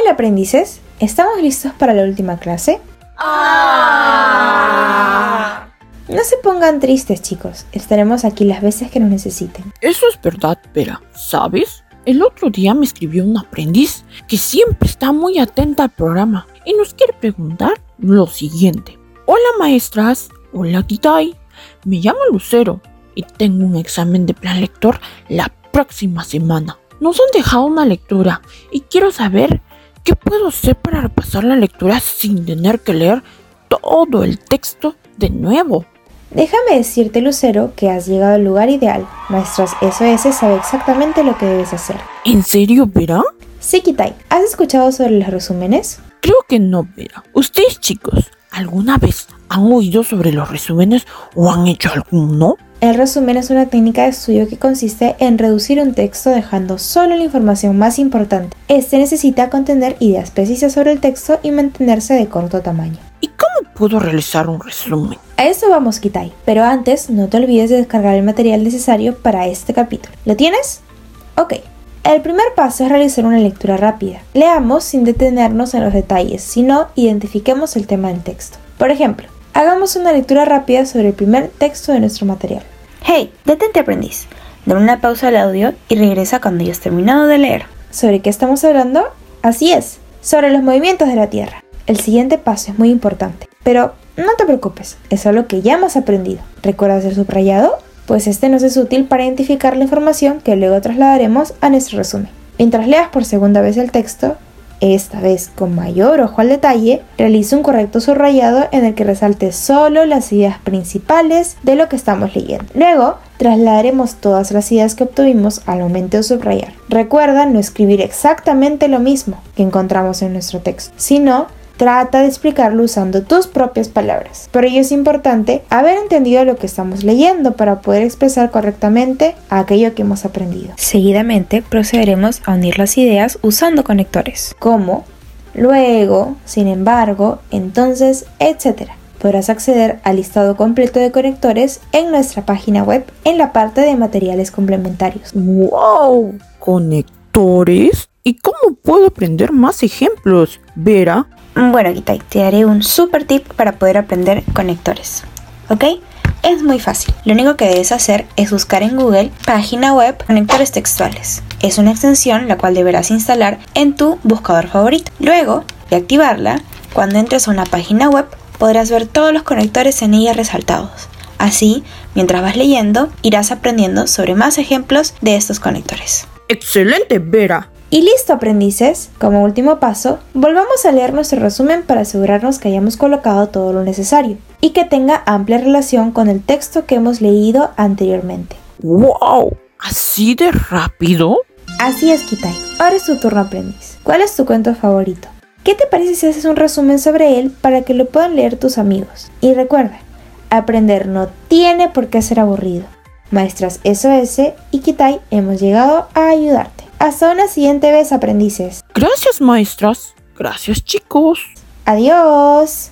Hola aprendices, ¿estamos listos para la última clase? Ah. No se pongan tristes chicos, estaremos aquí las veces que nos necesiten. Eso es verdad, Vera. ¿Sabes? El otro día me escribió un aprendiz que siempre está muy atenta al programa y nos quiere preguntar lo siguiente. Hola maestras, hola Kitai, me llamo Lucero y tengo un examen de plan lector la próxima semana. Nos han dejado una lectura y quiero saber qué puedo hacer para repasar la lectura sin tener que leer todo el texto de nuevo. Déjame decirte, Lucero, que has llegado al lugar ideal. Nuestras SOS sabe exactamente lo que debes hacer. ¿En serio, Vera? Sí, Kitai, ¿has escuchado sobre los resúmenes? Creo que no, Vera. Ustedes chicos, ¿alguna vez han oído sobre los resúmenes o han hecho alguno? El resumen es una técnica de estudio que consiste en reducir un texto dejando solo la información más importante. Este necesita contener ideas precisas sobre el texto y mantenerse de corto tamaño. ¿Y cómo puedo realizar un resumen? A eso vamos, Kitai. Pero antes, no te olvides de descargar el material necesario para este capítulo. ¿Lo tienes? Ok. El primer paso es realizar una lectura rápida. Leamos sin detenernos en los detalles, sino identifiquemos el tema del texto. Por ejemplo, hagamos una lectura rápida sobre el primer texto de nuestro material. Hey, detente aprendiz. Dale una pausa al audio y regresa cuando hayas terminado de leer. ¿Sobre qué estamos hablando? Así es, sobre los movimientos de la Tierra. El siguiente paso es muy importante, pero no te preocupes, es algo que ya hemos aprendido. ¿Recuerdas el subrayado? Pues este nos es útil para identificar la información que luego trasladaremos a nuestro resumen. Mientras leas por segunda vez el texto, esta vez con mayor ojo al detalle, realiza un correcto subrayado en el que resalte solo las ideas principales de lo que estamos leyendo. Luego, trasladaremos todas las ideas que obtuvimos al momento de subrayar. Recuerda no escribir exactamente lo mismo que encontramos en nuestro texto, sino Trata de explicarlo usando tus propias palabras. Por ello es importante haber entendido lo que estamos leyendo para poder expresar correctamente aquello que hemos aprendido. Seguidamente procederemos a unir las ideas usando conectores. Como, luego, sin embargo, entonces, etc. Podrás acceder al listado completo de conectores en nuestra página web en la parte de materiales complementarios. ¡Wow! ¿Conectores? ¿Y cómo puedo aprender más ejemplos? Vera, bueno, Kitai, te daré un super tip para poder aprender conectores. ¿Ok? Es muy fácil. Lo único que debes hacer es buscar en Google página web conectores textuales. Es una extensión la cual deberás instalar en tu buscador favorito. Luego de activarla, cuando entres a una página web podrás ver todos los conectores en ella resaltados. Así, mientras vas leyendo, irás aprendiendo sobre más ejemplos de estos conectores. ¡Excelente, Vera! Y listo, aprendices. Como último paso, volvamos a leer nuestro resumen para asegurarnos que hayamos colocado todo lo necesario y que tenga amplia relación con el texto que hemos leído anteriormente. ¡Wow! ¿Así de rápido? Así es, Kitai. Ahora es tu turno, aprendiz. ¿Cuál es tu cuento favorito? ¿Qué te parece si haces un resumen sobre él para que lo puedan leer tus amigos? Y recuerda, aprender no tiene por qué ser aburrido. Maestras SOS y Kitai hemos llegado a ayudarte. Hasta una siguiente vez, aprendices. Gracias, maestras. Gracias, chicos. Adiós.